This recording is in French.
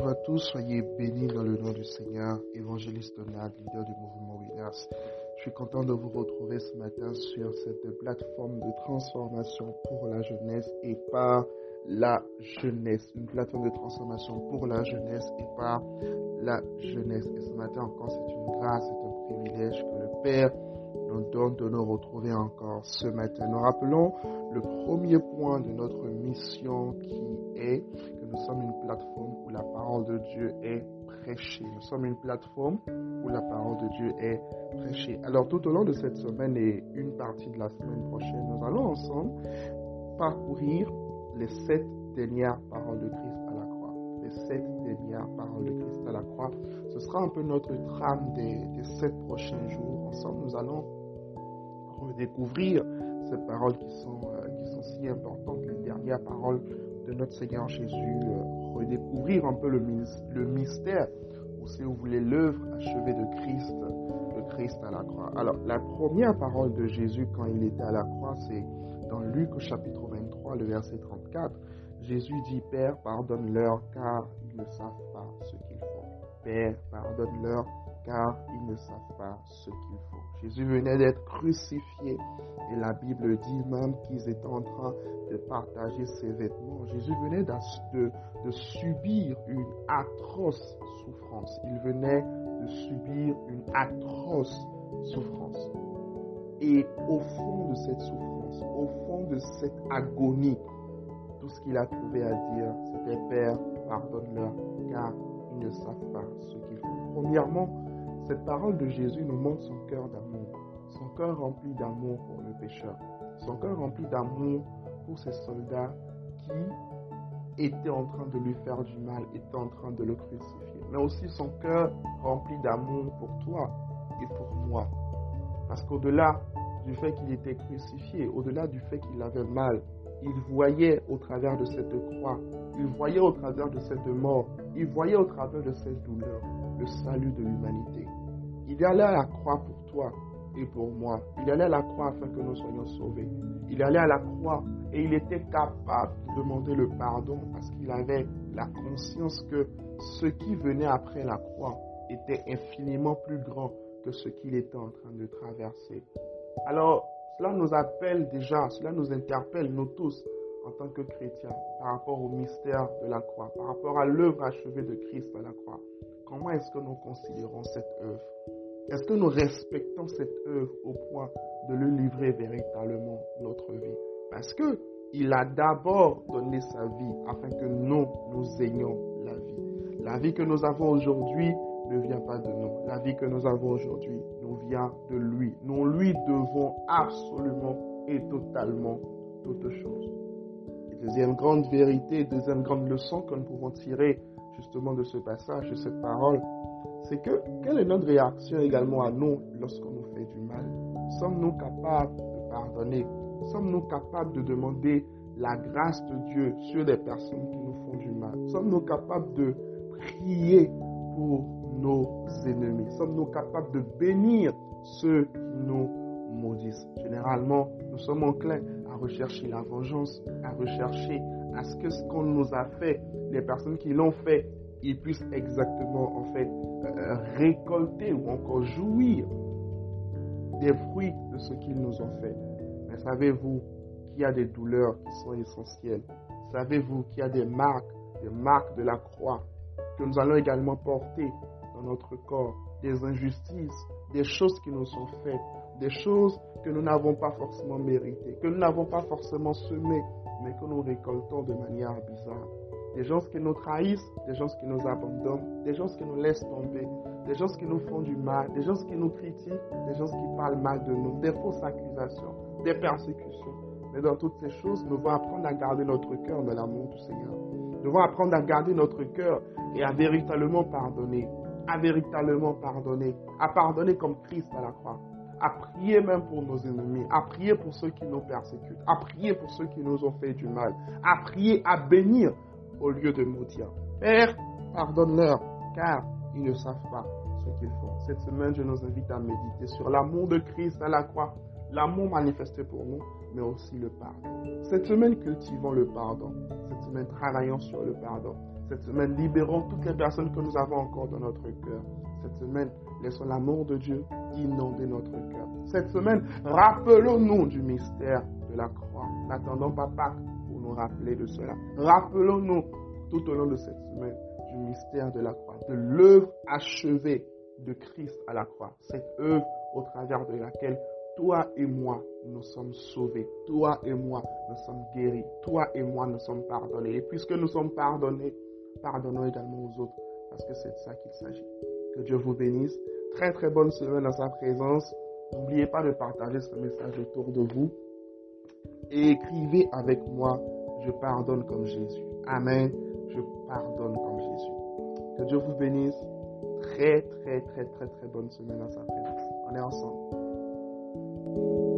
Bonjour à tous, soyez bénis dans le nom du Seigneur. Évangéliste Donald, leader du mouvement Winners. Je suis content de vous retrouver ce matin sur cette plateforme de transformation pour la jeunesse et par la jeunesse. Une plateforme de transformation pour la jeunesse et par la jeunesse. Et ce matin encore, c'est une grâce, c'est un privilège que le Père nous donne de nous retrouver encore ce matin. Nous rappelons le premier point de notre mission qui est que nous sommes une plateforme où la parole de Dieu est prêchée. Nous sommes une plateforme où la parole de Dieu est prêchée. Alors tout au long de cette semaine et une partie de la semaine prochaine, nous allons ensemble parcourir les sept dernières paroles de Christ à la croix. Les sept dernières paroles de Christ à la croix. Ce sera un peu notre trame des, des sept prochains jours. Ensemble, nous allons redécouvrir ces paroles qui sont, euh, qui sont si importantes, les dernières paroles de notre Seigneur Jésus, euh, redécouvrir un peu le, le mystère, ou si vous voulez l'œuvre achevée de Christ, de Christ à la croix. Alors, la première parole de Jésus quand il était à la croix, c'est dans Luc chapitre 23, le verset 34. Jésus dit, Père, pardonne-leur car ils ne savent pas ce qu'ils font. Père, pardonne-leur car ils ne savent pas ce qu'ils font. Jésus venait d'être crucifié et la Bible dit même qu'ils étaient en train de partager ses vêtements. Jésus venait de, de subir une atroce souffrance. Il venait de subir une atroce souffrance. Et au fond de cette souffrance, au fond de cette agonie, tout ce qu'il a trouvé à dire, c'était Père, pardonne-leur, car ils ne savent pas ce qu'ils font. Premièrement, cette parole de Jésus nous montre son cœur d'amour, son cœur rempli d'amour pour le pécheur, son cœur rempli d'amour pour ces soldats qui étaient en train de lui faire du mal, étaient en train de le crucifier, mais aussi son cœur rempli d'amour pour toi et pour moi. Parce qu'au-delà du fait qu'il était crucifié, au-delà du fait qu'il avait mal, il voyait au travers de cette croix, il voyait au travers de cette mort, il voyait au travers de cette douleur le salut de l'humanité. Il allait à la croix pour toi et pour moi. Il allait à la croix afin que nous soyons sauvés. Il allait à la croix et il était capable de demander le pardon parce qu'il avait la conscience que ce qui venait après la croix était infiniment plus grand que ce qu'il était en train de traverser. Alors, cela nous appelle déjà, cela nous interpelle, nous tous, en tant que chrétiens, par rapport au mystère de la croix, par rapport à l'œuvre achevée de Christ à la croix. Comment est-ce que nous considérons cette œuvre? Est-ce que nous respectons cette œuvre au point de le livrer véritablement notre vie? Parce que il a d'abord donné sa vie afin que nous, nous ayons la vie. La vie que nous avons aujourd'hui ne vient pas de nous. La vie que nous avons aujourd'hui nous vient de lui. Nous lui devons absolument et totalement toutes choses. deuxième grande vérité, deuxième grande leçon que nous pouvons tirer justement de ce passage, de cette parole, c'est que quelle est notre réaction également à nous lorsqu'on nous fait du mal? Sommes-nous capables de pardonner? Sommes-nous capables de demander la grâce de Dieu sur les personnes qui nous font du mal? Sommes-nous capables de prier pour nos ennemis? Sommes-nous capables de bénir ceux qui nous maudissent? Généralement, nous sommes enclins rechercher la vengeance, à rechercher à ce que ce qu'on nous a fait, les personnes qui l'ont fait, ils puissent exactement en fait euh, récolter ou encore jouir des fruits de ce qu'ils nous ont fait. Mais savez-vous qu'il y a des douleurs qui sont essentielles? Savez-vous qu'il y a des marques, des marques de la croix que nous allons également porter dans notre corps, des injustices, des choses qui nous sont faites, des choses que nous n'avons pas forcément méritées, que nous n'avons pas forcément semées, mais que nous récoltons de manière bizarre. Des gens qui nous trahissent, des gens qui nous abandonnent, des gens qui nous laissent tomber, des gens qui nous font du mal, des gens qui nous critiquent, des gens qui parlent mal de nous, des fausses accusations, des persécutions. Mais dans toutes ces choses, nous devons apprendre à garder notre cœur dans l'amour du Seigneur. Nous devons apprendre à garder notre cœur et à véritablement pardonner, à véritablement pardonner, à pardonner comme Christ à la croix à prier même pour nos ennemis, à prier pour ceux qui nous persécutent, à prier pour ceux qui nous ont fait du mal, à prier, à bénir au lieu de maudire. Père, pardonne-leur, car ils ne savent pas ce qu'ils font. Cette semaine, je nous invite à méditer sur l'amour de Christ à la croix, l'amour manifesté pour nous, mais aussi le pardon. Cette semaine, cultivons le pardon. Semaine, travaillons sur le pardon. Cette semaine, libérons toutes les personnes que nous avons encore dans notre cœur. Cette semaine, laissons l'amour de Dieu inonder notre cœur. Cette semaine, rappelons-nous du mystère de la croix. N'attendons pas Pâques pour nous rappeler de cela. Rappelons-nous tout au long de cette semaine du mystère de la croix, de l'œuvre achevée de Christ à la croix. Cette œuvre au travers de laquelle toi et moi, nous sommes sauvés. Toi et moi, nous sommes guéris. Toi et moi, nous sommes pardonnés. Et puisque nous sommes pardonnés, pardonnons également aux autres, parce que c'est de ça qu'il s'agit. Que Dieu vous bénisse. Très très bonne semaine dans sa présence. N'oubliez pas de partager ce message autour de vous. Et écrivez avec moi, je pardonne comme Jésus. Amen. Je pardonne comme Jésus. Que Dieu vous bénisse. Très très très très très bonne semaine dans sa présence. On est ensemble. thank you